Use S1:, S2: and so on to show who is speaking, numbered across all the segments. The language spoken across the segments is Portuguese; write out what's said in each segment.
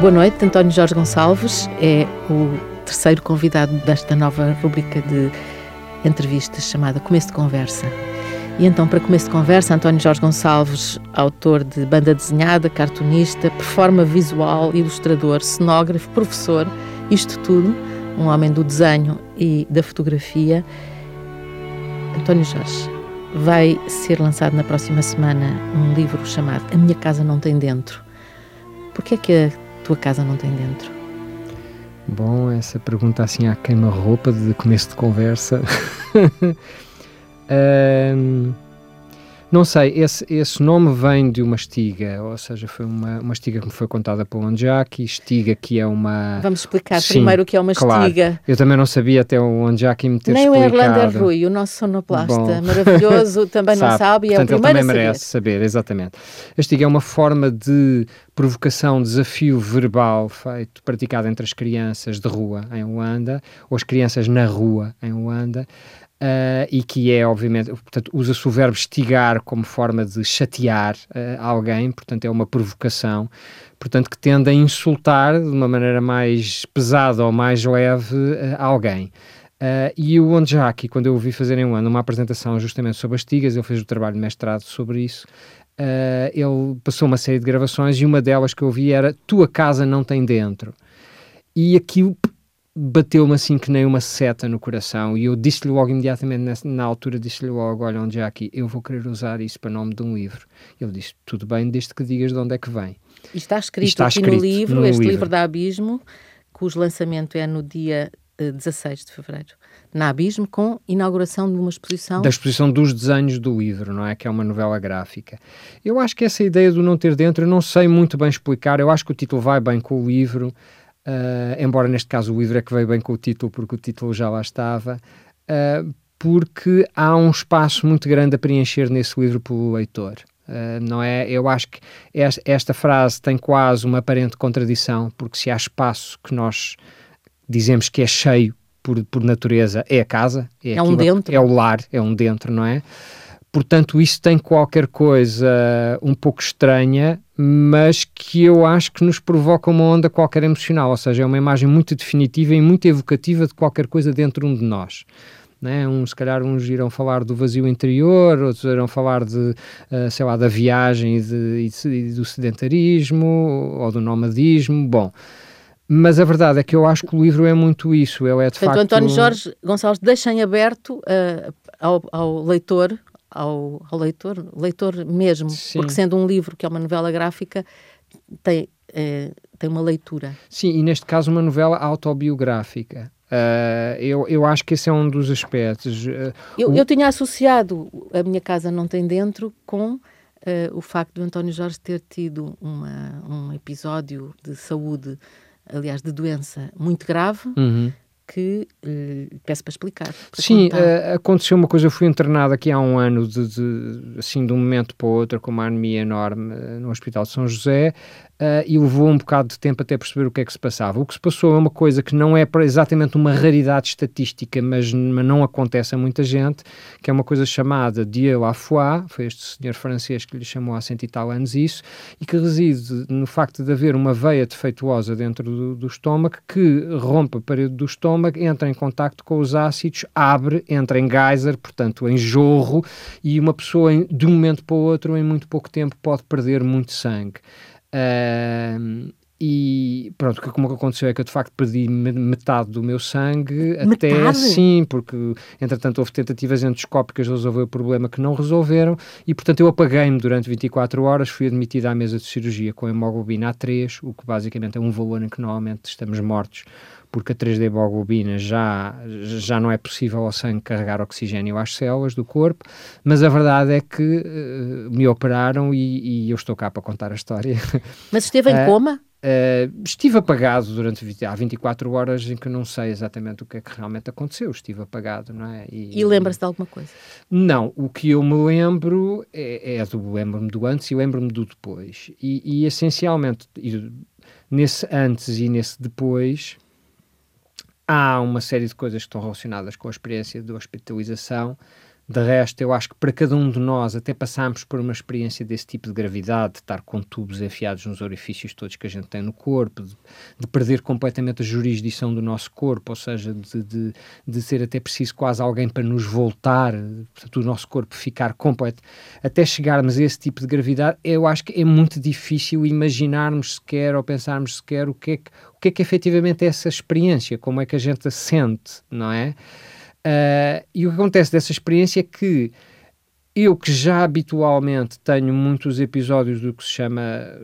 S1: Boa noite, António Jorge Gonçalves é o terceiro convidado desta nova rubrica de entrevistas chamada Começo de Conversa. E então, para começo de conversa, António Jorge Gonçalves, autor de banda desenhada, cartunista, performa visual, ilustrador, cenógrafo, professor, isto tudo, um homem do desenho e da fotografia. António Jorge, vai ser lançado na próxima semana um livro chamado A Minha Casa Não Tem Dentro. Porquê é que a tua casa não tem dentro?
S2: Bom, essa pergunta assim à queima-roupa de começo de conversa. um, não sei, esse, esse nome vem de uma estiga, ou seja, foi uma, uma estiga que me foi contada pelo Onjaki, estiga que é uma...
S1: Vamos explicar Sim, primeiro o que é uma claro. estiga.
S2: Eu também não sabia até o Onjaki me ter
S1: Nem
S2: explicado.
S1: Nem o Erlander Rui, o nosso sonoplasta Bom, maravilhoso, também sabe, não sabe e é o primeiro
S2: ele também merece saber. exatamente. A estiga é uma forma de provocação, desafio verbal feito, praticado entre as crianças de rua em Luanda, ou as crianças na rua em Luanda, Uh, e que é, obviamente, portanto, usa-se o verbo estigar como forma de chatear uh, alguém, portanto, é uma provocação, portanto, que tende a insultar de uma maneira mais pesada ou mais leve uh, alguém. e o Onjaki, quando eu o vi fazer em um ano uma apresentação justamente sobre as tigas, ele fez o trabalho de mestrado sobre isso, ele passou uma série de gravações e uma delas que eu vi era Tua casa não tem dentro. E aquilo bateu-me assim que nem uma seta no coração e eu disse-lhe logo imediatamente nessa, na altura disse-lhe logo, olha onde já aqui, eu vou querer usar isso para nome de um livro. Ele disse, tudo bem, desde que digas de onde é que vem.
S1: E está escrito, e está aqui escrito no livro, no este livro. livro da Abismo, cujo lançamento é no dia eh, 16 de Fevereiro, na Abismo, com inauguração de uma exposição...
S2: Da exposição dos desenhos do livro, não é? Que é uma novela gráfica. Eu acho que essa ideia do não ter dentro, eu não sei muito bem explicar, eu acho que o título vai bem com o livro, Uh, embora neste caso o livro é que veio bem com o título, porque o título já lá estava, uh, porque há um espaço muito grande a preencher nesse livro pelo leitor. Uh, não é? Eu acho que esta, esta, frase tem quase uma aparente contradição, porque se há espaço que nós dizemos que é cheio por, por natureza, é a casa, é,
S1: é um dentro,
S2: é o lar, é um dentro, não é? Portanto, isso tem qualquer coisa um pouco estranha, mas que eu acho que nos provoca uma onda qualquer emocional, ou seja, é uma imagem muito definitiva e muito evocativa de qualquer coisa dentro de um de nós. Né? Uns, se calhar, uns irão falar do vazio interior, outros irão falar de, uh, sei lá, da viagem e, de, e, do sedentarismo ou do nomadismo. Bom, mas a verdade é que eu acho que o livro é muito isso. Ele é de
S1: Portanto,
S2: facto.
S1: António Jorge Gonçalves deixa em aberto uh, ao, ao leitor ao, ao leitor, leitor mesmo, Sim. porque sendo um livro que é uma novela gráfica, tem, é, tem uma leitura.
S2: Sim, e neste caso uma novela autobiográfica. Uh, eu, eu acho que esse é um dos aspectos. Uh,
S1: eu, o... eu tinha associado A Minha Casa Não Tem Dentro com uh, o facto do António Jorge ter tido uma, um episódio de saúde, aliás, de doença muito grave.
S2: Uhum
S1: que uh, peço para explicar. Para
S2: Sim, uh, aconteceu uma coisa, eu fui internado aqui há um ano, de, de, assim, de um momento para o outro, com uma anemia enorme uh, no Hospital de São José, Uh, e levou um bocado de tempo até perceber o que é que se passava. O que se passou é uma coisa que não é exatamente uma raridade estatística, mas, mas não acontece a muita gente, que é uma coisa chamada Dieu à foi este senhor francês que lhe chamou há cento e tal anos isso, e que reside no facto de haver uma veia defeituosa dentro do, do estômago que rompe a parede do estômago, entra em contacto com os ácidos, abre, entra em geyser, portanto em jorro, e uma pessoa em, de um momento para o outro, em muito pouco tempo, pode perder muito sangue. Uh, e pronto, o que como aconteceu é que eu de facto perdi metade do meu sangue,
S1: metade?
S2: até sim, porque entretanto houve tentativas endoscópicas de resolver o problema que não resolveram e portanto eu apaguei-me durante 24 horas, fui admitido à mesa de cirurgia com hemoglobina A3, o que basicamente é um valor em que normalmente estamos mortos porque a 3D hemoglobina já, já não é possível ao sangue carregar oxigênio às células do corpo, mas a verdade é que uh, me operaram e, e, eu estou cá para contar a história.
S1: Mas esteve em uh, coma?
S2: Uh, estive apagado durante há 24 horas em que não sei exatamente o que é que realmente aconteceu. Estive apagado, não é?
S1: E, e lembra-se de alguma coisa?
S2: Não, o que eu me lembro é, é do lembro-me do antes e lembro-me do depois. E, e essencialmente, e, nesse antes e nesse depois, há uma série de coisas que estão relacionadas com a experiência de hospitalização De resto, eu acho que para cada um de nós, até passámos por uma experiência desse tipo de gravidade, de estar com tubos enfiados nos orifícios todos que a gente tem no corpo, de, de perder completamente a jurisdição do nosso corpo, ou seja, de, de, de, ser até preciso quase alguém para nos voltar, portanto, o nosso corpo ficar completo, até chegarmos a esse tipo de gravidade, eu acho que é muito difícil imaginarmos sequer ou pensarmos sequer o que é que, o que, é que efetivamente é essa experiência, como é que a gente a sente, não é? Uh, e o que acontece dessa experiência é que eu que já habitualmente tenho muitos episódios do que se chama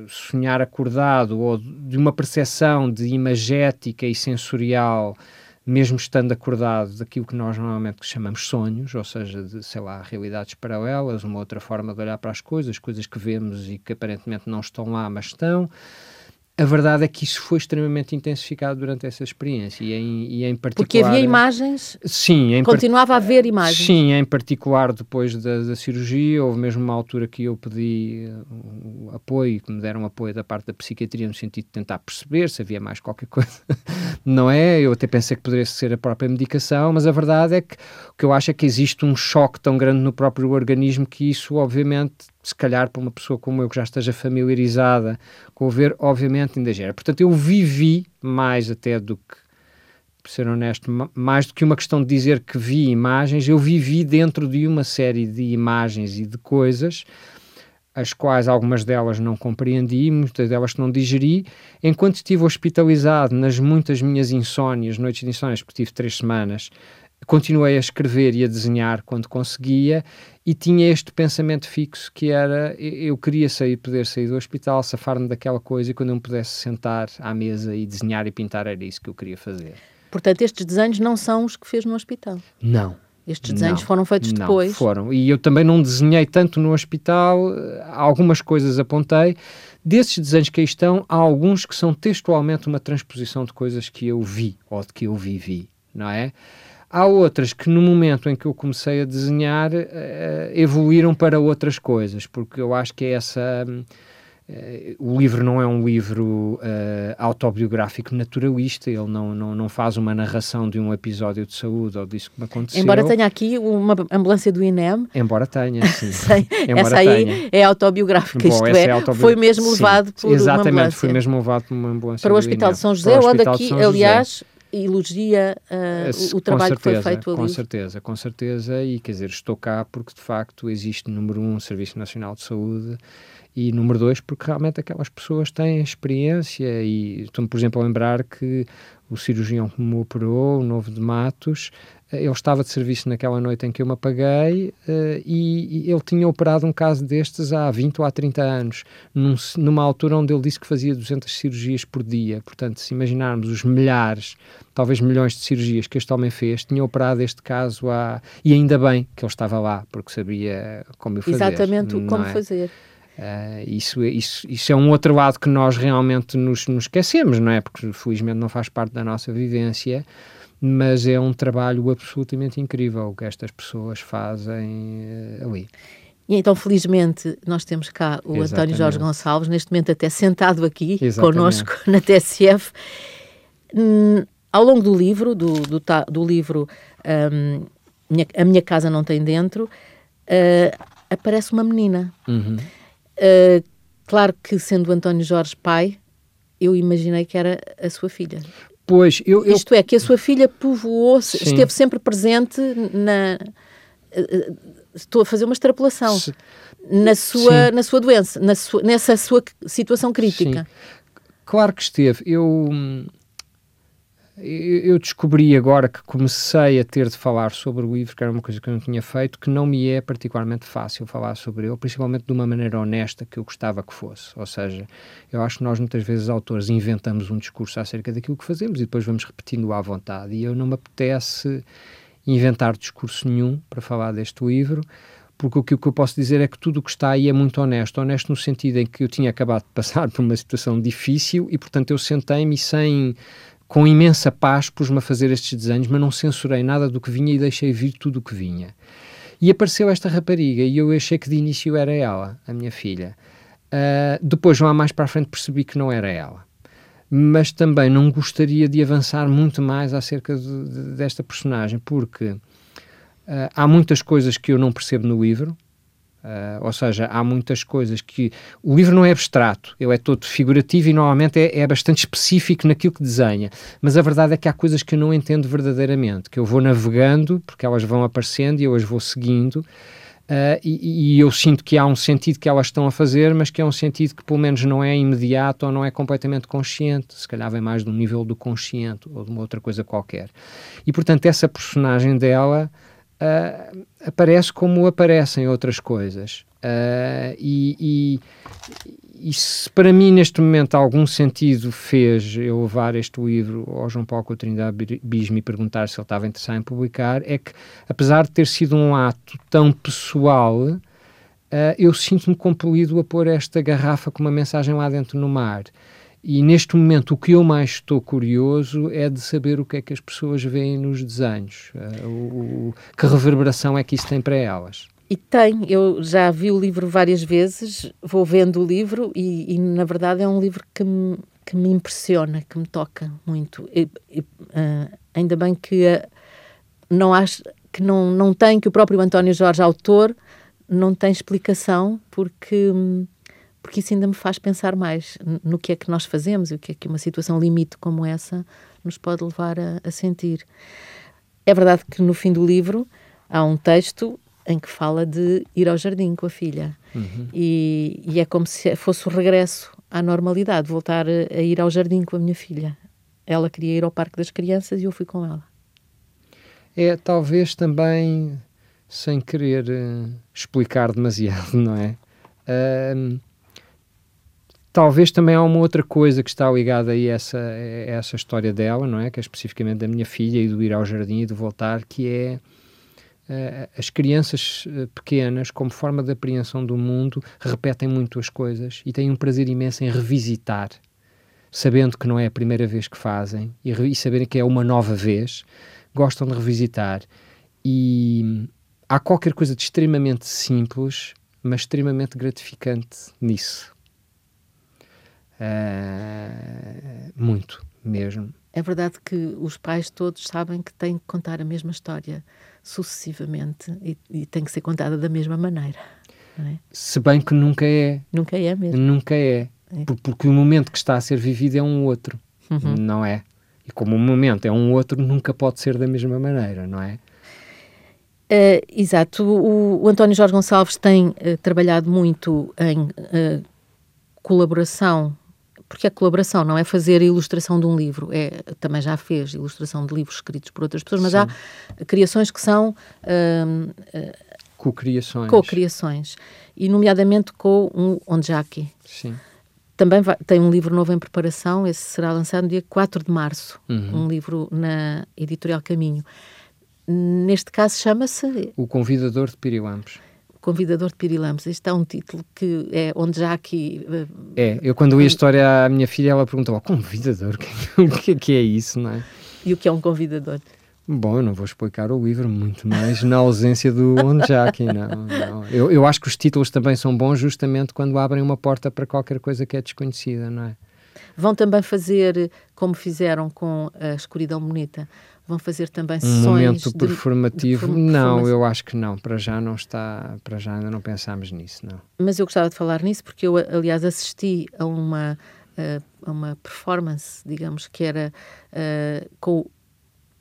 S2: sonhar acordado ou de uma percepção de imagética e sensorial, mesmo estando acordado, daquilo que nós normalmente chamamos sonhos, ou seja, de, sei lá, realidades paralelas, uma outra forma de olhar para as coisas, coisas que vemos e que aparentemente não estão lá, mas estão a verdade é que isso foi extremamente intensificado durante essa experiência e em, e em particular...
S1: Porque havia imagens?
S2: Sim.
S1: continuava a haver imagens?
S2: Sim, em particular depois da, da, cirurgia, houve mesmo uma altura que eu pedi uh, apoio, que me deram apoio da parte da psiquiatria no sentido de tentar perceber se havia mais qualquer coisa. Não é? Eu até pensei que poderia ser a própria medicação, mas a verdade é que o que eu acho é que existe um choque tão grande no próprio organismo que isso, obviamente, se calhar para uma pessoa como eu que já esteja familiarizada com o ver, obviamente ainda gera. Portanto, eu vivi mais até do que, por ser honesto, mais do que uma questão de dizer que vi imagens, eu vivi dentro de uma série de imagens e de coisas as quais algumas delas não compreendi, muitas delas não digeri, enquanto estive hospitalizado nas muitas minhas insónias, noites de insónias, porque tive três semanas, continuei a escrever e a desenhar quando conseguia e tinha este pensamento fixo que era eu queria sair, poder sair do hospital, safar-me daquela coisa e quando eu me pudesse sentar à mesa e desenhar e pintar era isso que eu queria fazer.
S1: Portanto, estes desenhos não são os que fez no hospital?
S2: Não.
S1: Estes desenhos
S2: não,
S1: foram feitos
S2: não,
S1: depois?
S2: foram. E eu também não desenhei tanto no hospital, algumas coisas apontei. Desses desenhos que aí estão, há alguns que são textualmente uma transposição de coisas que eu vi ou de que eu vivi, não é? Há outras que no momento em que eu comecei a desenhar uh, evoluíram para outras coisas, porque eu acho que é essa. Uh, o livro não é um livro uh, autobiográfico naturalista, ele não, não, não faz uma narração de um episódio de saúde ou disso que me aconteceu.
S1: Embora tenha aqui uma ambulância do INEM.
S2: Embora tenha, sim.
S1: Embora essa aí tenha. é autobiográfica, Bom, isto é, é foi mesmo levado sim, por
S2: Exatamente,
S1: uma ambulância.
S2: foi mesmo levado por uma ambulância
S1: Para o Hospital de São José, onde aqui, aliás, elogia uh, o, o trabalho certeza, que foi feito ali.
S2: Com certeza, com certeza, e quer dizer, estou cá porque de facto existe, número um, o Serviço Nacional de Saúde, e número dois, porque realmente aquelas pessoas têm experiência, e estou-me, por exemplo, a lembrar que o cirurgião que me operou, o Novo de Matos, ele estava de serviço naquela noite em que eu me apaguei uh, e, e, ele tinha operado um caso destes há 20 ou há 30 anos, num, numa altura onde ele disse que fazia 200 cirurgias por dia. Portanto, se imaginarmos os milhares, talvez milhões de cirurgias que este homem fez, tinha operado este caso há. E ainda bem que ele estava lá, porque sabia como fazer.
S1: Exatamente como
S2: é?
S1: fazer.
S2: Uh, isso, isso, isso é um outro lado que nós realmente nos, nos esquecemos, não é? Porque felizmente não faz parte da nossa vivência mas é um trabalho absolutamente incrível o que estas pessoas fazem uh, ali.
S1: E então, felizmente, nós temos cá o Exatamente. António Jorge Gonçalves, neste momento até sentado aqui Exatamente. connosco na TSF. Hum, ao longo do livro, do, do, do livro um, minha, A Minha Casa Não Tem Dentro, uh, aparece uma menina.
S2: Uhum. Uh,
S1: claro que, sendo o António Jorge pai, eu imaginei que era a sua filha.
S2: Pois, eu, eu...
S1: Isto é, que a sua filha povoou, Sim. esteve sempre presente na. Estou a fazer uma extrapolação. Se... Na sua, na sua doença, na sua, nessa sua situação crítica.
S2: Sim. Claro que esteve. Eu eu descobri agora que comecei a ter de falar sobre o livro, que era uma coisa que eu não tinha feito, que não me é particularmente fácil falar sobre ele, principalmente de uma maneira honesta que eu gostava que fosse. Ou seja, eu acho que nós muitas vezes, autores, inventamos um discurso acerca daquilo que fazemos e depois vamos repetindo à vontade. E eu não me apetece inventar discurso nenhum para falar deste livro, porque o que, o que eu posso dizer é que tudo o que está aí é muito honesto. Honesto no sentido em que eu tinha acabado de passar por uma situação difícil e, portanto, eu sentei-me sem com imensa paz pus-me a fazer estes desenhos, mas não censurei nada do que vinha e deixei vir tudo o que vinha. E apareceu esta rapariga e eu achei que de início era ela, a minha filha. Uh, depois, lá mais para a frente, percebi que não era ela. Mas também não gostaria de avançar muito mais acerca de, de, desta personagem, porque Uh, há muitas coisas que eu não percebo no livro, Uh, ou seja, há muitas coisas que. O livro não é abstrato, ele é todo figurativo e normalmente é, é, bastante específico naquilo que desenha. Mas a verdade é que há coisas que eu não entendo verdadeiramente, que eu vou navegando, porque elas vão aparecendo e eu as vou seguindo. Uh, e, e, eu sinto que há um sentido que elas estão a fazer, mas que é um sentido que pelo menos não é imediato ou não é completamente consciente, se calhar vem mais do nível do consciente ou de uma outra coisa qualquer. E portanto, essa personagem dela uh, aparece como aparecem outras coisas. Uh, e, e, e, se para mim neste momento algum sentido fez eu levar este livro ao João Paulo da Bismo e perguntar se ele estava interessado em publicar, é que apesar de ter sido um ato tão pessoal, uh, eu sinto-me compelido a pôr esta garrafa com uma mensagem lá dentro no mar. E neste momento o que eu mais estou curioso é de saber o que é que as pessoas veem nos desenhos, uh, o, o, que reverberação é que isso tem para elas.
S1: E tem, eu já vi o livro várias vezes, vou vendo o livro e, e na verdade é um livro que me, que me impressiona, que me toca muito. E, e, uh, ainda bem que uh, não acho que não, não tem, que o próprio António Jorge, autor, não tem explicação, porque. Um, porque isso ainda me faz pensar mais no que é que nós fazemos e o que é que uma situação limite como essa nos pode levar a, a sentir. É verdade que no fim do livro há um texto em que fala de ir ao jardim com a filha. Uhum. E, e, é como se fosse o regresso à normalidade, voltar a, a, ir ao jardim com a minha filha. Ela queria ir ao Parque das Crianças e eu fui com ela.
S2: É talvez também, sem querer uh, explicar demasiado, não é? Uh, Talvez também há uma outra coisa que está ligada a essa, a essa história dela, não é? Que é especificamente da minha filha e do ir ao jardim e do voltar, que é uh, as crianças uh, pequenas, como forma de apreensão do mundo, repetem muito as coisas e têm um prazer imenso em revisitar, sabendo que não é a primeira vez que fazem e, e saberem que é uma nova vez, gostam de revisitar. E há qualquer coisa de extremamente simples, mas extremamente gratificante nisso Uh, muito mesmo.
S1: É verdade que os pais todos sabem que têm que contar a mesma história sucessivamente e, e tem que ser contada da mesma maneira. É?
S2: Se bem que nunca é.
S1: Nunca é mesmo.
S2: Nunca é. é. Porque o momento que está a ser vivido é um outro, uhum. não é? E como o momento é um outro, nunca pode ser da mesma maneira, não é?
S1: Uh, exato. O, o, António Jorge Gonçalves tem uh, trabalhado muito em uh, colaboração porque a colaboração não é fazer a ilustração de um livro, é, também já fez ilustração de livros escritos por outras pessoas, mas Sim. há criações que são hum,
S2: co-criações.
S1: Co-criações, e nomeadamente com um Onjaki.
S2: Sim.
S1: Também vai, tem um livro novo em preparação, esse será lançado no dia 4 de março, uhum. um livro na Editorial Caminho. Neste caso chama-se...
S2: O Convidador de Pirilampos.
S1: Convidador de Pirilampos. Este é um título que é onde já aqui. Uh,
S2: é, eu quando li a história à minha filha, ela perguntou: oh, Convidador? O que, é que é isso, não é?
S1: E o que é um convidador?
S2: Bom, eu não vou explicar o livro, muito mais na ausência do Onjaki, não, não. Eu, eu acho que os títulos também são bons justamente quando abrem uma porta para qualquer coisa que é desconhecida, não é?
S1: Vão também fazer, como fizeram com a Escuridão Bonita, Vão fazer também sessões
S2: um momento de, performativo? De, não, eu acho que não. Para já não está, para já ainda não pensámos nisso, não.
S1: Mas eu gostava de falar nisso porque eu, aliás, assisti a uma, a uma performance, digamos, que era uh, com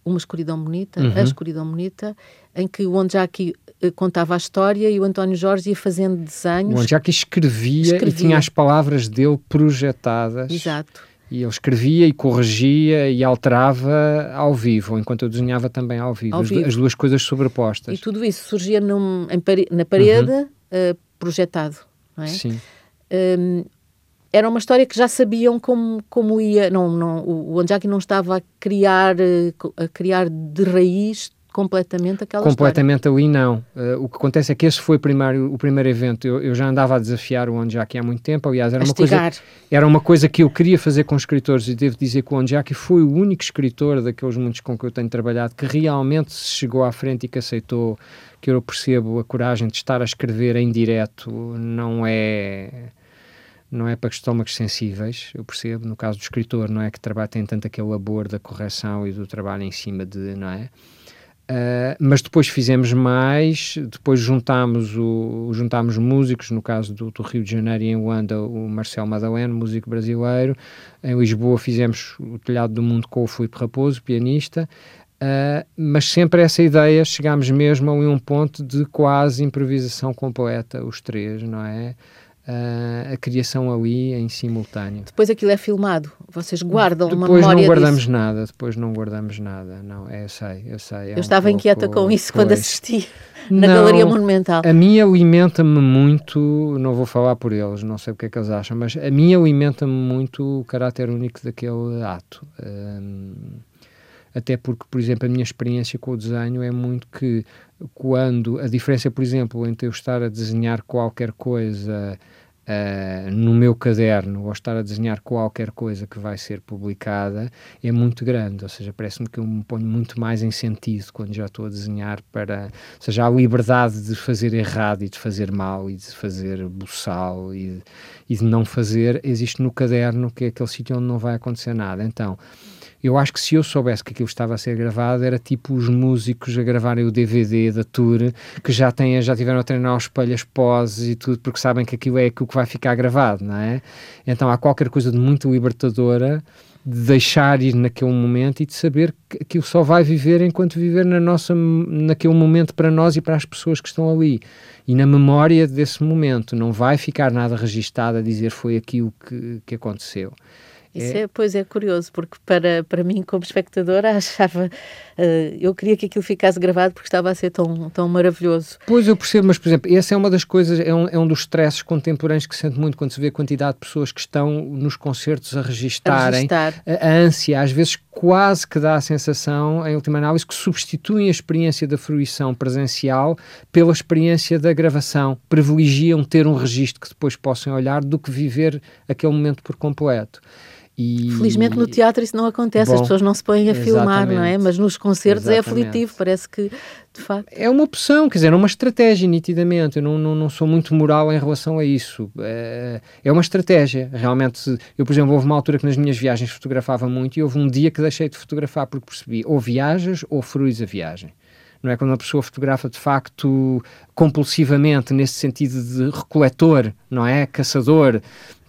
S1: uma escuridão bonita, uhum. a escuridão bonita, em que o Onjaki eh, contava a história e o António Jorge ia fazendo desenhos.
S2: O Onjaki escrevia, escrevia, e tinha as palavras dele projetadas.
S1: Exato.
S2: E ele escrevia e corrigia e alterava ao vivo, enquanto eu desenhava também ao vivo, ao as, vivo. as, duas coisas sobrepostas.
S1: E tudo isso surgia num, pare na parede, uhum. uh, projetado, não é?
S2: Sim.
S1: Um, era uma história que já sabiam como, como ia. Não, não, o Anjaki não estava a criar, eh, a criar de raiz completamente aquela
S2: completamente
S1: história.
S2: ali não. Uh, o que acontece é que esse foi o primeiro, o primeiro evento. Eu, eu já andava a desafiar o Onjaki há muito tempo aliás era uma coisa era uma coisa que eu queria fazer com escritores e devo dizer que o Onjaki foi o único escritor daqueles muitos com que eu tenho trabalhado que realmente se chegou à frente e que aceitou que eu percebo a coragem de estar a escrever em direto. Não é não é para estômagos sensíveis, eu percebo, no caso do escritor, não é que trabalha, tem tanto aquele labor da correção e do trabalho em cima de, não é? Uh, mas depois fizemos mais, depois juntámos, o, juntámos músicos, no caso do, do Rio de Janeiro e em Luanda, o Marcelo Madaleno, músico brasileiro. Em Lisboa fizemos o Telhado do Mundo com o Filipe Raposo, pianista. Uh, mas sempre essa ideia, chegámos mesmo a um ponto de quase improvisação completa, os três, não é? Uh, a criação ali em simultâneo.
S1: Depois aquilo é filmado, vocês guardam
S2: depois
S1: uma memória
S2: Depois não guardamos
S1: disso.
S2: nada, depois não guardamos nada, não, é, eu sei, eu sei. É
S1: eu estava
S2: um
S1: inquieta
S2: pouco,
S1: com isso
S2: pois.
S1: quando assisti na
S2: não,
S1: Galeria Monumental.
S2: A mim alimenta-me muito, não vou falar por eles, não sei o que é que eles acham, mas a mim alimenta-me muito o caráter único daquele ato. Um, até porque, por exemplo, a minha experiência com o desenho é muito que quando a diferença, por exemplo, entre eu estar a desenhar qualquer coisa uh, no meu caderno ou estar a desenhar qualquer coisa que vai ser publicada é muito grande, ou seja, parece-me que eu me ponho muito mais em sentido quando já estou a desenhar para, ou seja, a liberdade de fazer errado e de fazer mal e de fazer buçal e, e de não fazer existe no caderno que é aquele sítio onde não vai acontecer nada, então eu acho que se eu soubesse que aquilo estava a ser gravado, era tipo os músicos a gravarem o DVD da tour, que já, têm, já tiveram a treinar os espelhos poses e tudo, porque sabem que aquilo é aquilo que vai ficar gravado, não é? Então há qualquer coisa de muito libertadora de deixar ir naquele momento e de saber que aquilo só vai viver enquanto viver na nossa, naquele momento para nós e para as pessoas que estão ali. E na memória desse momento não vai ficar nada registado a dizer foi aquilo que, que aconteceu.
S1: Isso é, é, pois é curioso, porque para, para mim, como espectadora, achava. Uh, eu queria que aquilo ficasse gravado porque estava a ser tão, tão maravilhoso.
S2: Pois eu percebo, mas, por exemplo, essa é uma das coisas, é um, é um dos stresses contemporâneos que se sente muito quando se vê a quantidade de pessoas que estão nos concertos a registarem. A, registar. a, a ânsia, às vezes quase que dá a sensação, em última análise, que substituem a experiência da fruição presencial pela experiência da gravação. Privilegiam ter um registro que depois possam olhar do que viver aquele momento por completo.
S1: E... Felizmente no teatro isso não acontece, Bom, as pessoas não se põem a filmar, não é? Mas nos concertos é exatamente. é aflitivo, parece que de facto.
S2: É uma opção, quer dizer, é uma estratégia, nitidamente. Eu não, não, não sou muito moral em relação a isso. É, é uma estratégia. Realmente, eu, por exemplo, houve uma altura que nas minhas viagens fotografava muito e houve um dia que deixei de fotografar porque percebi ou viajas ou fruis a viagem não é? Quando uma pessoa fotografa de facto compulsivamente, nesse sentido de recoletor, não é? Caçador,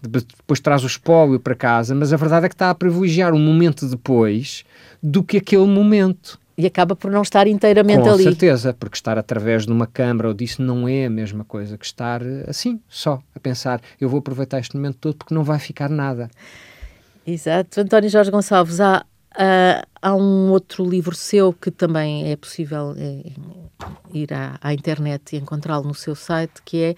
S2: depois traz o espólio para casa, mas a verdade é que está a privilegiar um momento depois do que aquele momento.
S1: E acaba por não estar inteiramente
S2: Com
S1: ali.
S2: Com certeza, porque estar através de uma câmara ou disso não é a mesma coisa que estar assim, só, a pensar, eu vou aproveitar este momento todo porque não vai ficar nada.
S1: Exato. António Jorge Gonçalves, há, Uh, há um outro livro seu que também é possível é, ir à, à, internet e encontrá-lo no seu site, que é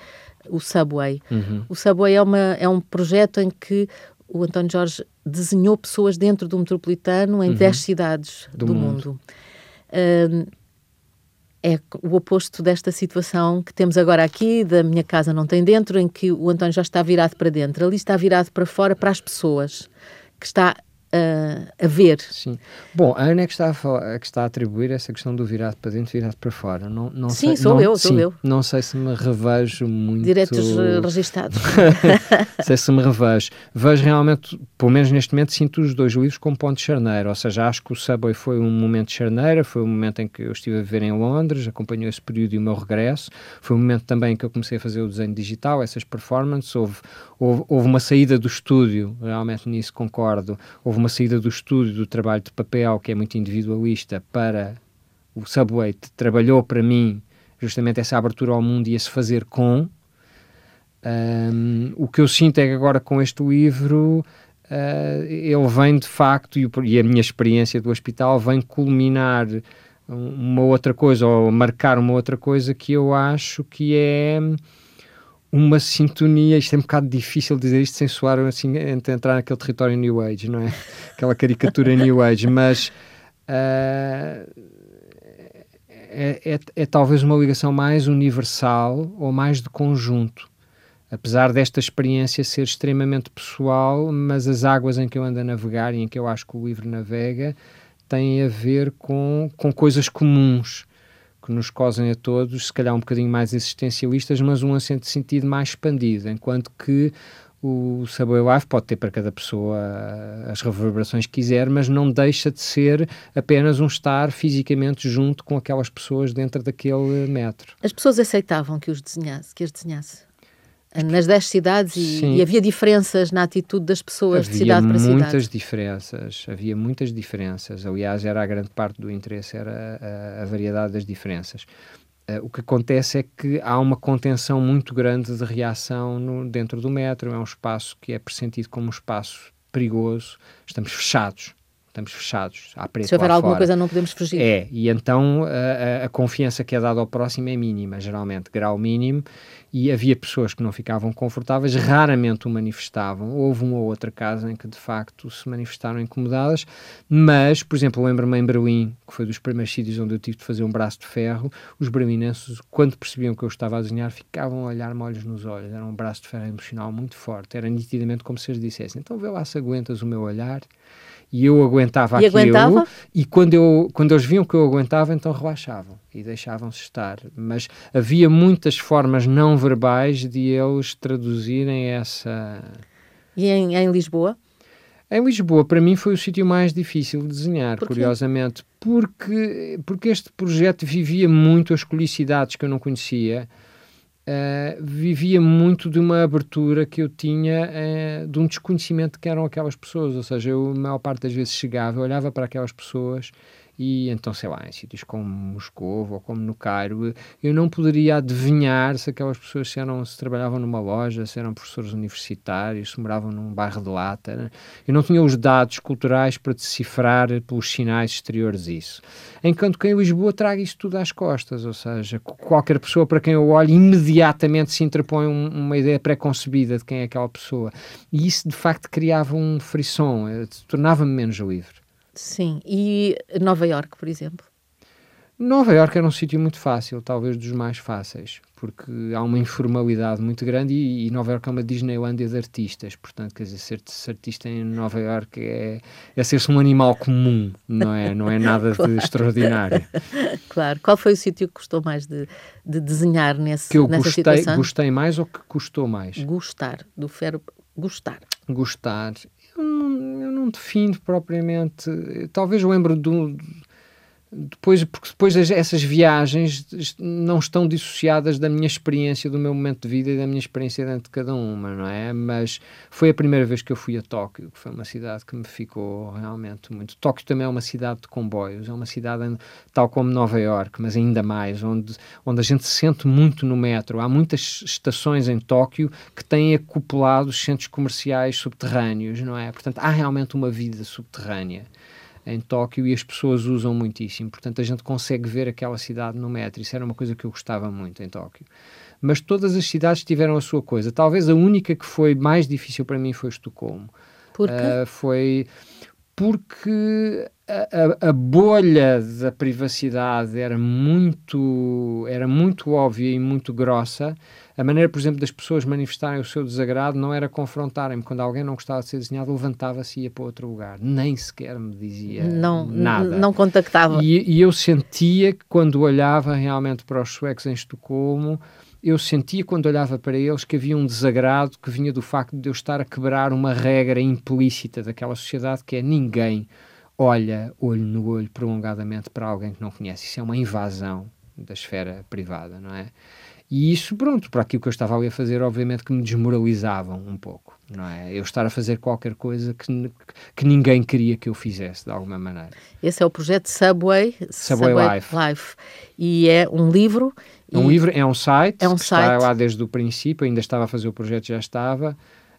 S1: o Subway. Uhum. O Subway é, uma, é um projeto em que o António Jorge desenhou pessoas dentro do metropolitano em uhum. 10 cidades do, do mundo. mundo. Uh, é o oposto desta situação que temos agora aqui, da minha casa não tem dentro, em que o António já está virado para dentro. Ali está virado para fora, para as pessoas, que está a, a ver.
S2: Sim. Bom, a Ana é que está a, que está a atribuir essa questão do virado para dentro, virado para fora. Não, não
S1: sim,
S2: sei,
S1: sou
S2: não,
S1: eu, sou
S2: sim,
S1: eu.
S2: Não sei se me revejo muito.
S1: Diretos uh, registados.
S2: sei se me revejo. Vejo realmente, pelo menos neste momento, sinto os dois livros como ponto de charneira. Ou seja, acho que o Subway foi um momento de charneira, foi um momento em que eu estive a viver em Londres, acompanhou esse período e o meu regresso. Foi um momento também em que eu comecei a fazer o desenho digital, essas performances. Houve, houve, houve uma saída do estúdio, realmente nisso concordo. Houve uma saída do estúdio do trabalho de papel, que é muito individualista, para o Subway, trabalhou para mim justamente essa abertura ao mundo e esse fazer com. Um, o que eu sinto é que agora com este livro uh, ele vem de facto, e, e, a minha experiência do hospital vem culminar uma outra coisa, ou marcar uma outra coisa que eu acho que é uma sintonia, isto é um bocado difícil dizer isto sem soar assim, entrar naquele território New Age, não é? Aquela caricatura New Age, mas uh, é, é, é, talvez uma ligação mais universal ou mais de conjunto. Apesar desta experiência ser extremamente pessoal, mas as águas em que eu ando a navegar e em que eu acho que o livro navega têm a ver com, com coisas comuns que nos cosem a todos, se calhar um bocadinho mais existencialistas, mas um assento de sentido mais expandido, enquanto que o Subway Life pode ter para cada pessoa as reverberações que quiser, mas não deixa de ser apenas um estar fisicamente junto com aquelas pessoas dentro daquele metro.
S1: As pessoas aceitavam que os desenhasse, que as desenhasse? Nas 10 cidades e, e, havia diferenças na atitude das pessoas
S2: havia
S1: de cidade para cidade?
S2: Havia muitas diferenças, havia muitas diferenças. Aliás, era a grande parte do interesse, era a, a variedade das diferenças. Uh, o que acontece é que há uma contenção muito grande de reação no, dentro do metro. É um espaço que é pressentido como um espaço perigoso. Estamos fechados. Estamos fechados. À
S1: Se houver alguma
S2: fora.
S1: coisa, não podemos fugir.
S2: É, e então a, a, confiança que é dada ao próximo é mínima, geralmente, grau mínimo e havia pessoas que não ficavam confortáveis, raramente o manifestavam. Houve uma ou outra casa em que de facto se manifestaram incomodadas, mas, por exemplo, lembro-me em Berlim, que foi dos primeiros sítios onde eu tive de fazer um braço de ferro, os berlinenses, quando percebiam que eu estava a desenhar, ficavam a olhar-me olhos nos olhos. Era um braço de ferro emocional muito forte. Era nitidamente como se eles dissessem: então vê lá se aguentas o meu olhar e eu aguentava
S1: e
S2: aquilo
S1: aguentava?
S2: e quando, eu, quando eles viam que eu aguentava, então relaxavam e deixavam-se estar. Mas havia muitas formas não verbais de eles traduzirem essa.
S1: E em, em Lisboa?
S2: Em Lisboa, para mim, foi o sítio mais difícil de desenhar, curiosamente, porque, porque este projeto vivia muito as colicidades que eu não conhecia uh, vivia muito de uma abertura que eu tinha uh, de um desconhecimento de que eram aquelas pessoas. Ou seja, eu, a maior parte das vezes chegava, olhava para aquelas pessoas e então, sei lá, em sítios como Moscou ou como no Cairo, eu não poderia adivinhar se aquelas pessoas se, eram, se trabalhavam numa loja, se eram professores universitários, se moravam num bairro de lata. Né? Eu não tinha os dados culturais para decifrar pelos sinais exteriores isso. Enquanto que em Lisboa traga isso tudo às costas, ou seja, qualquer pessoa para quem eu olho imediatamente se interpõe um, uma ideia pré-concebida de quem é aquela pessoa. E isso de facto criava um frisson, eh, tornava-me menos livre.
S1: Sim, e Nova York, por exemplo?
S2: Nova York era um sítio muito fácil, talvez dos mais fáceis, porque há uma informalidade muito grande e, e Nova York é uma Disneylândia de artistas, portanto, quer dizer, ser-se artista em Nova York é, é ser-se um animal comum, não é, não é nada claro. de extraordinário.
S1: Claro. Qual foi o sítio que gostou mais de, de desenhar nesse,
S2: que eu
S1: nessa
S2: gostei,
S1: situação?
S2: Gostei mais ou que custou mais?
S1: Gostar, do verbo gostar.
S2: Gostar não, defino propriamente. Talvez lembro do, depois, porque depois essas viagens não estão dissociadas da minha experiência, do meu momento de vida e da minha experiência dentro de cada uma, não é? Mas foi a primeira vez que eu fui a Tóquio, que foi uma cidade que me ficou realmente muito. Tóquio também é uma cidade de comboios, é uma cidade tal como Nova York, mas ainda mais, onde, onde a gente se sente muito no metro. Há muitas estações em Tóquio que têm acoplados centros comerciais subterrâneos, não é? Portanto, há realmente uma vida subterrânea em Tóquio e as pessoas usam muitíssimo. Portanto, a gente consegue ver aquela cidade no metro. Isso era uma coisa que eu gostava muito em Tóquio. Mas todas as cidades tiveram a sua coisa. Talvez a única que foi mais difícil para mim foi Estocolmo.
S1: Por quê? Uh,
S2: foi porque a, a, a, bolha da privacidade era muito, era muito óbvia e muito grossa a maneira, por exemplo, das pessoas manifestarem o seu desagrado não era confrontarem-me. Quando alguém não gostava de ser desenhado, levantava-se e ia para outro lugar. Nem sequer me dizia
S1: não,
S2: nada.
S1: Não contactava.
S2: E, e eu sentia que quando olhava realmente para os suecos em Estocolmo, eu sentia quando olhava para eles que havia um desagrado que vinha do facto de eu estar a quebrar uma regra implícita daquela sociedade que é ninguém olha olho no olho prolongadamente para alguém que não conhece. Isso é uma invasão da esfera privada, não é? E isso, pronto, para aquilo que eu estava ali a fazer, obviamente que me desmoralizavam um pouco, não é? Eu estar a fazer qualquer coisa que, que ninguém queria que eu fizesse, de alguma maneira.
S1: Esse é o projeto Subway,
S2: Subway, Subway Life.
S1: Life. E é um livro...
S2: É um livro, é um site,
S1: é um
S2: site. está lá desde o princípio, ainda estava a fazer o projeto, já estava,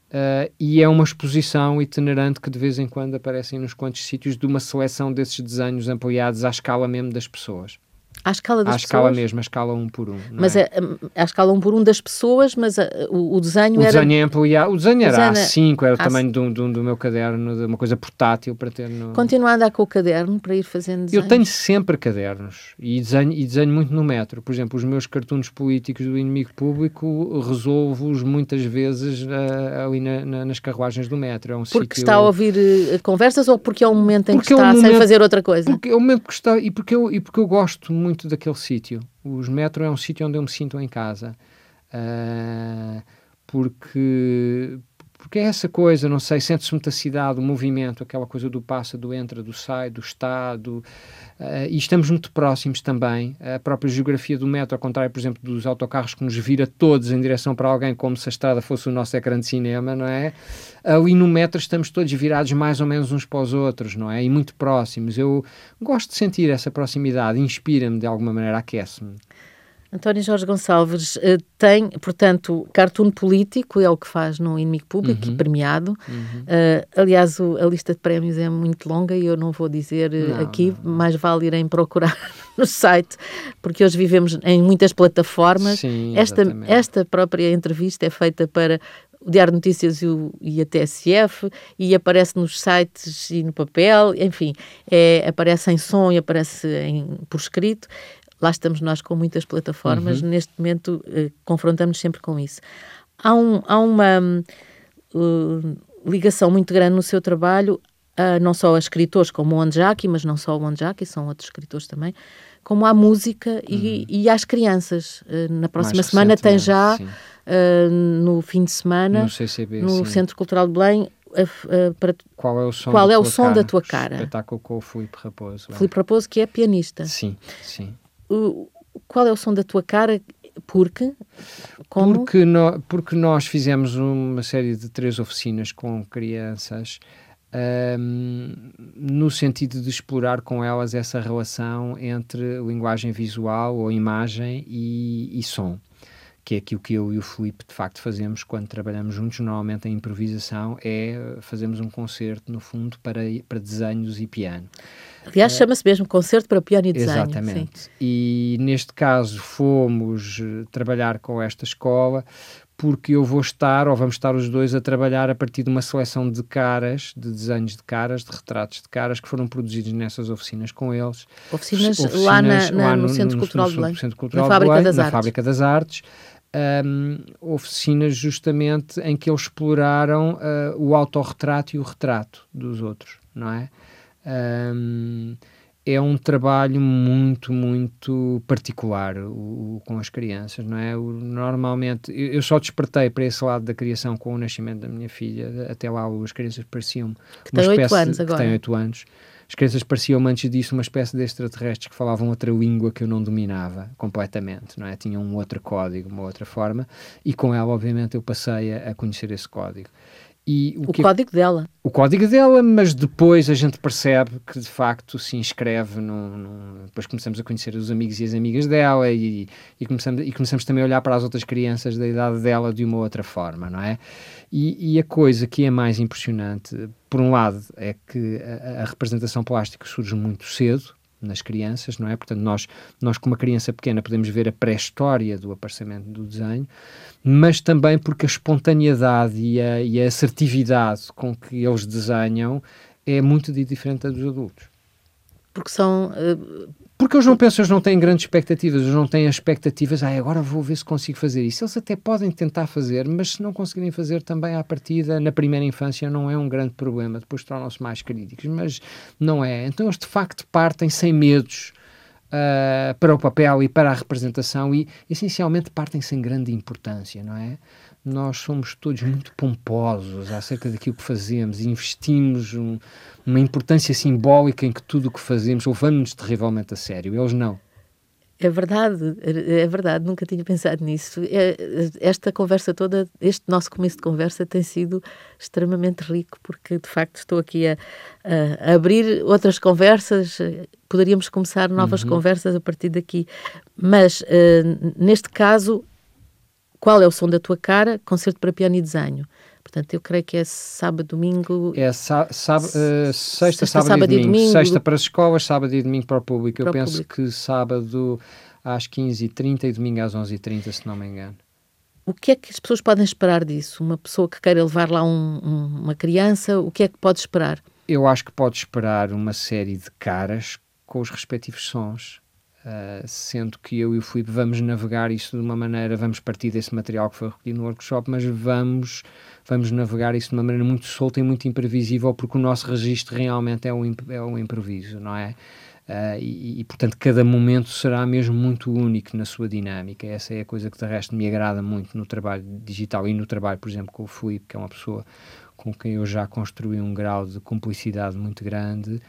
S2: Uh, e é uma exposição itinerante que de vez em quando aparecem nos quantos sítios de uma seleção desses desenhos ampliados à escala mesmo das pessoas.
S1: À escala das
S2: à
S1: pessoas?
S2: Escala mesmo, à escala um por um.
S1: Mas
S2: é?
S1: à escala um por um das pessoas, mas a, o, o, desenho
S2: o
S1: era...
S2: Desenho é ampliado. O desenho era A5, era o tamanho do, do, do, meu caderno, de uma coisa portátil para ter no...
S1: Continua a andar com o caderno para ir fazendo desenhos?
S2: Eu tenho sempre cadernos e desenho, e desenho muito no metro. Por exemplo, os meus cartuns políticos do inimigo público resolvo-os muitas vezes uh, ali na, na, nas carruagens do metro. É um
S1: porque
S2: sítio...
S1: está a ouvir uh, conversas ou porque é um momento em
S2: porque
S1: que está
S2: é um
S1: momento, sem fazer outra coisa?
S2: Porque é o momento que está... E porque eu, e porque eu gosto muito daquele sítio. Os metro é um sítio onde eu me sinto em casa. Uh, porque porque é essa coisa, não sei, sente-se muita cidade, o movimento, aquela coisa do passa, do entra, do sai, do estado, uh, e estamos muito próximos também. A própria geografia do metro, ao contrário, por exemplo, dos autocarros que nos vira todos em direção para alguém, como se a estrada fosse o nosso ecrã de cinema, não é? Ali no metro estamos todos virados mais ou menos uns para os outros, não é? E muito próximos. Eu gosto de sentir essa proximidade, inspira-me de alguma maneira, aquece-me.
S1: António Jorge Gonçalves uh, tem, portanto, cartoon político, é o que faz no Inimigo Público, uhum. premiado. Uhum. Uh, aliás, o, a lista de prémios é muito longa e eu não vou dizer uh, não, aqui, não, não. mais vale irem procurar no site, porque hoje vivemos em muitas plataformas.
S2: Sim,
S1: esta, esta própria entrevista é feita para o Diário de Notícias e, o, e, a TSF e aparece nos sites e no papel, enfim, é, aparece em som e aparece em, por escrito lá estamos nós com muitas plataformas, uhum. neste momento uh, confrontamos sempre com isso. Há, um, há uma uh, ligação muito grande no seu trabalho, uh, não só a escritores como o Onjaki, mas não só o Onjaki, são outros escritores também, como à música uhum. e, e, às crianças. Uh, na próxima Mais semana tem já, no fim de semana,
S2: no, CCB,
S1: no Centro Cultural de Belém, Uh,
S2: para, qual é o som,
S1: qual
S2: da,
S1: é
S2: o
S1: som da tua cara?
S2: Espetáculo com o Filipe Raposo.
S1: Filipe Raposo, que é pianista.
S2: Sim, sim
S1: qual é o som da tua cara? Porque?
S2: Como? Porque, no, porque nós fizemos uma série de três oficinas com crianças um, no sentido de explorar com elas essa relação entre linguagem visual ou imagem e, e som que é aquilo que eu e o Felipe de facto fazemos quando trabalhamos juntos, normalmente a improvisação é fazermos um concerto no fundo para, para desenhos e piano.
S1: Aliás, é, chama-se mesmo concerto para piano e desenho.
S2: Exatamente. Sim. E neste caso fomos eh, trabalhar com esta escola porque eu vou estar, ou vamos estar os dois, a trabalhar a partir de uma seleção de caras, de desenhos de caras, de retratos de caras que foram produzidos nessas oficinas com eles.
S1: Oficinas, oficinas lá, na, na, lá no, no, Centro Cultural no, de Belém,
S2: Centro Cultural na, Fábrica, Belém, das na Fábrica das Artes um, oficinas justamente em que eles exploraram uh, o autorretrato e o retrato dos outros, não é? Um, é um trabalho muito, muito particular o, o, com as crianças, não é? O, normalmente, eu, eu, só despertei para esse lado da criação com o nascimento da minha filha, até lá as crianças pareciam
S1: que tem oito anos agora.
S2: Que tem 8 anos as crianças pareciam antes disso uma espécie de extraterrestres que falavam outra língua que eu não dominava completamente, não é? Tinham um outro código, uma outra forma, e com ela, obviamente, eu passei a, a conhecer esse código.
S1: E o, o que, código dela.
S2: O código dela, mas depois a gente percebe que de facto se inscreve no, no depois começamos a conhecer os amigos e as amigas dela e, e, começamos, e começamos também a olhar para as outras crianças da idade dela de uma outra forma, não é? E, e a coisa que é mais impressionante, por um lado, é que a, a representação plástica surge muito cedo, nas crianças, não é? Portanto, nós, nós com uma criança pequena podemos ver a pré-história do aparecimento do desenho, mas também porque a espontaneidade e a, e a assertividade com que eles desenham é muito diferente da dos adultos.
S1: Porque são uh,
S2: porque eles não pensam, eles não têm grandes expectativas, eles não têm expectativas, ah, agora vou ver se consigo fazer isso. Eles até podem tentar fazer, mas se não conseguirem fazer também à partida, na primeira infância, não é um grande problema, depois tornam-se mais críticos, mas não é. Então eles de facto partem sem medos uh, para o papel e para a representação e essencialmente partem sem grande importância, não é? nós somos todos muito pomposos acerca daquilo que fazemos e investimos um, uma importância simbólica em que tudo o que fazemos levamos-nos terrivelmente a sério. Eles não.
S1: É verdade, é verdade, nunca tinha pensado nisso. É, esta conversa toda, este nosso começo de conversa tem sido extremamente rico, porque de facto estou aqui a, a abrir outras conversas, poderíamos começar novas uhum. conversas a partir daqui, mas uh, neste caso qual é o som da tua cara? Concerto para piano e desenho. Portanto, eu creio que é sábado, domingo.
S2: É uh, sexta, sexta, sábado, sábado e, domingo. e, domingo. Sexta para as escolas, sábado e domingo para o público. Para eu penso público. que sábado às 15h30 e domingo às 11h30, se não me engano.
S1: O que é que as pessoas podem esperar disso? Uma pessoa que queira levar lá um, um, uma criança, o que é que pode esperar?
S2: Eu acho que pode esperar uma série de caras com os respectivos sons Uh, sendo que eu e o Filipe vamos navegar isto de uma maneira, vamos partir desse material que foi recolhido no workshop, mas vamos, vamos navegar isso de uma maneira muito solta e muito imprevisível, porque o nosso registro realmente é um, é um improviso, não é? Uh, e, e, portanto, cada momento será mesmo muito único na sua dinâmica. Essa é a coisa que, de resto, me agrada muito no trabalho digital e no trabalho, por exemplo, com o Filipe, que é uma pessoa com quem eu já construí um grau de cumplicidade muito grande.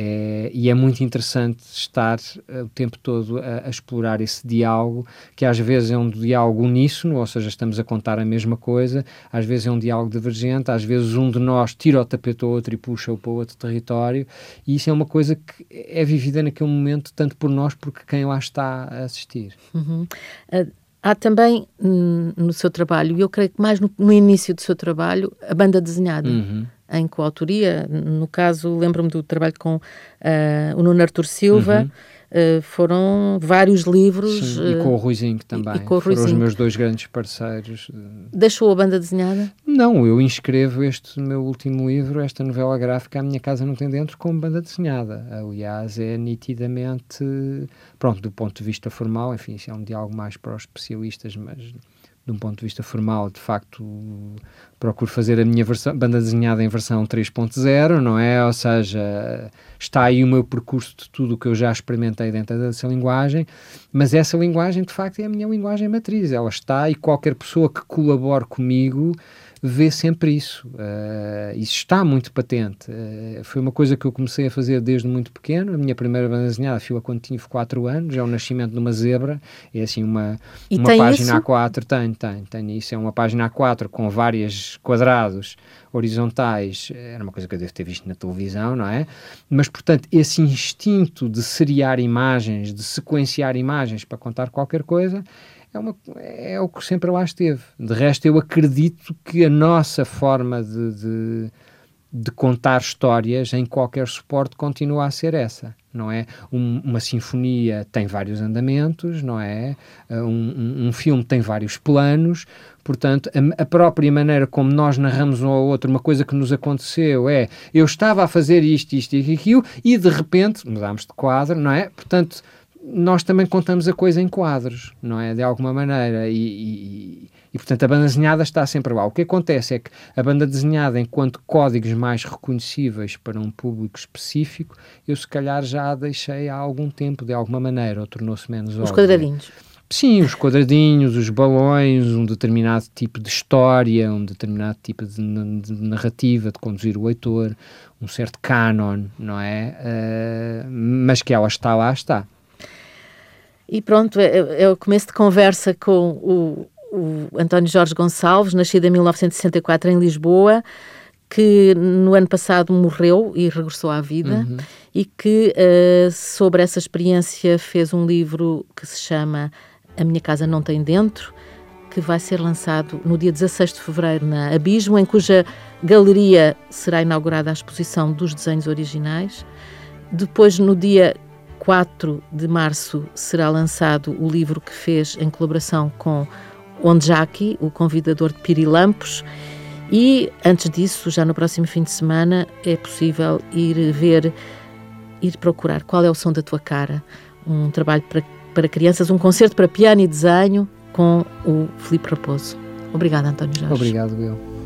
S2: É, e é muito interessante estar uh, o tempo todo a, a, explorar esse diálogo, que às vezes é um diálogo uníssono, ou seja, estamos a contar a mesma coisa, às vezes é um diálogo divergente, às vezes um de nós tira o tapete ao outro e puxa-o para outro território, e isso é uma coisa que é vivida naquele momento, tanto por nós, porque quem lá está a assistir.
S1: Uhum. Uh, há também hum, no seu trabalho, e eu creio que mais no, no, início do seu trabalho, a banda desenhada. Uhum em coautoria. No caso, lembro-me do trabalho com uh, o Nuno Artur Silva. Uhum. Uh, foram vários livros.
S2: Sim, e com o Ruizinho também. E, com o Ruizinho. Foram os meus dois grandes parceiros.
S1: Deixou a banda desenhada?
S2: Não, eu inscrevo este meu último livro, esta novela gráfica, A Minha Casa Não Tem Dentro, como banda desenhada. Aliás, é nitidamente, pronto, do ponto de vista formal, enfim, isso é um diálogo mais para os especialistas, mas de um ponto de vista formal, de facto, procuro fazer a minha versão, banda desenhada em versão 3.0, não é? Ou seja, está aí o meu percurso de tudo o que eu já experimentei dentro dessa linguagem, mas essa linguagem, de facto, é a minha linguagem matriz. Ela está e qualquer pessoa que colabore comigo vê sempre isso. Uh, isso está muito patente. Uh, foi uma coisa que eu comecei a fazer desde muito pequeno. A minha primeira banda desenhada foi quando tinha 4 anos, é o nascimento de uma zebra. É assim uma, uma página isso? A4. Tenho, tenho, tenho isso. É uma página A4 com vários quadrados horizontais. Era uma coisa que eu devo ter visto na televisão, não é? Mas, portanto, esse instinto de seriar imagens, de sequenciar imagens para contar qualquer coisa é, uma, é o que sempre lá esteve. De resto, eu acredito que a nossa forma de, de, de contar histórias em qualquer suporte continua a ser essa, não é? Um, uma sinfonia tem vários andamentos, não é? Uh, um, um, filme tem vários planos, portanto, a, a, própria maneira como nós narramos um ao outro uma coisa que nos aconteceu é eu estava a fazer isto, isto e aquilo e de repente mudámos de quadro, não é? Portanto nós também contamos a coisa em quadros, não é? De alguma maneira. E, e, e, portanto, a banda desenhada está sempre lá. O que acontece é que a banda desenhada, enquanto códigos mais reconhecíveis para um público específico, eu se calhar já a deixei há algum tempo, de alguma maneira, ou tornou-se menos
S1: Os quadradinhos.
S2: Sim, os quadradinhos, os balões, um determinado tipo de história, um determinado tipo de, de narrativa, de conduzir o leitor, um certo canon, não é? Uh, mas que ela está lá, está.
S1: E pronto, é, é, é o começo de conversa com o, o António Jorge Gonçalves, nascido em 1964 em Lisboa, que no ano passado morreu e regressou à vida uhum. e que uh, sobre essa experiência fez um livro que se chama A Minha Casa Não Tem Dentro, que vai ser lançado no dia 16 de fevereiro na Abismo, em cuja galeria será inaugurada a exposição dos desenhos originais. Depois, no dia 4 de março será lançado o livro que fez em colaboração com Ondjaki, o convidador de Pirilampos. E antes disso, já no próximo fim de semana, é possível ir ver, ir procurar qual é o som da tua cara, um trabalho para, para crianças, um concerto para piano e desenho com o Filipe Raposo. Obrigada, António Jorge.
S2: Obrigado, Bill.